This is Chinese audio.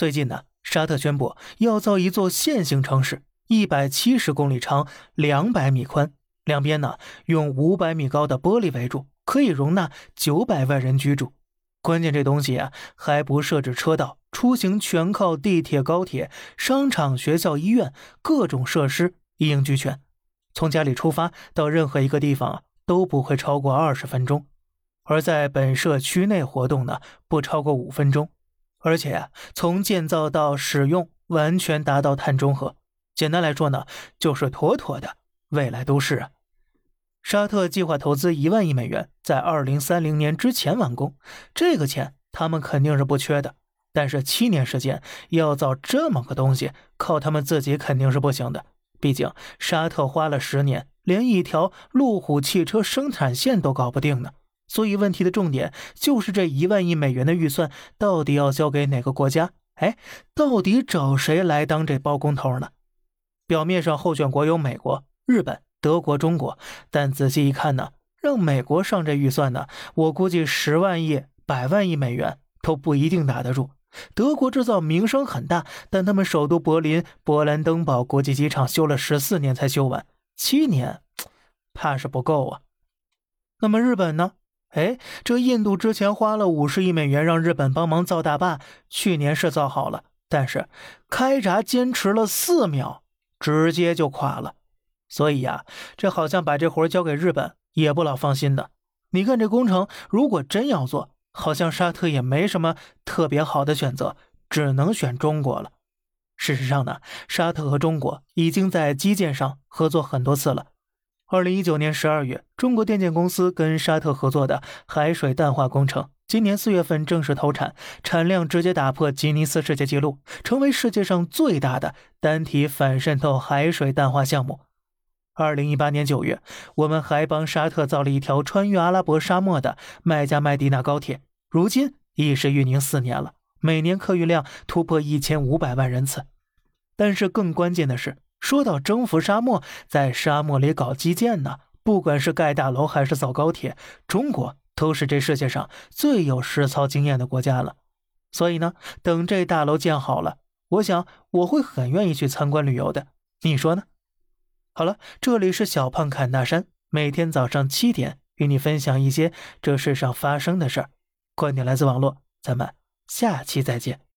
最近呢，沙特宣布要造一座线性城市，一百七十公里长，两百米宽，两边呢用五百米高的玻璃围住，可以容纳九百万人居住。关键这东西啊还不设置车道，出行全靠地铁、高铁、商场、学校、医院，各种设施一应俱全。从家里出发到任何一个地方都不会超过二十分钟，而在本社区内活动呢不超过五分钟。而且，从建造到使用，完全达到碳中和。简单来说呢，就是妥妥的未来都市啊。沙特计划投资一万亿美元，在二零三零年之前完工。这个钱他们肯定是不缺的。但是七年时间要造这么个东西，靠他们自己肯定是不行的。毕竟沙特花了十年，连一条路虎汽车生产线都搞不定呢。所以问题的重点就是这一万亿美元的预算到底要交给哪个国家？哎，到底找谁来当这包工头呢？表面上候选国有美国、日本、德国、中国，但仔细一看呢，让美国上这预算呢，我估计十万亿、百万亿美元都不一定打得住。德国制造名声很大，但他们首都柏林勃兰登堡国际机场修了十四年才修完，七年怕是不够啊。那么日本呢？哎，这印度之前花了五十亿美元让日本帮忙造大坝，去年是造好了，但是开闸坚持了四秒，直接就垮了。所以呀，这好像把这活交给日本也不老放心的。你看这工程，如果真要做，好像沙特也没什么特别好的选择，只能选中国了。事实上呢，沙特和中国已经在基建上合作很多次了。二零一九年十二月，中国电建公司跟沙特合作的海水淡化工程，今年四月份正式投产，产量直接打破吉尼斯世界纪录，成为世界上最大的单体反渗透海水淡化项目。二零一八年九月，我们还帮沙特造了一条穿越阿拉伯沙漠的麦加麦地那高铁，如今已是运营四年了，每年客运量突破一千五百万人次。但是更关键的是。说到征服沙漠，在沙漠里搞基建呢，不管是盖大楼还是造高铁，中国都是这世界上最有实操经验的国家了。所以呢，等这大楼建好了，我想我会很愿意去参观旅游的。你说呢？好了，这里是小胖侃大山，每天早上七点与你分享一些这世上发生的事儿。观点来自网络，咱们下期再见。